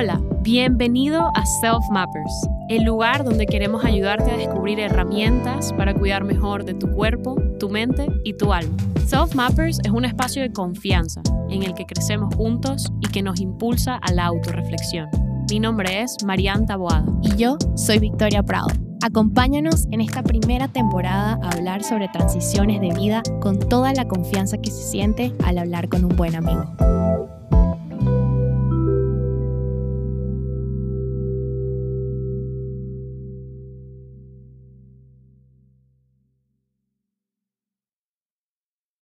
Hola, bienvenido a Self Mappers, el lugar donde queremos ayudarte a descubrir herramientas para cuidar mejor de tu cuerpo, tu mente y tu alma. Self Mappers es un espacio de confianza en el que crecemos juntos y que nos impulsa a la autorreflexión. Mi nombre es Mariana Taboada. Y yo soy Victoria Prado. Acompáñanos en esta primera temporada a hablar sobre transiciones de vida con toda la confianza que se siente al hablar con un buen amigo.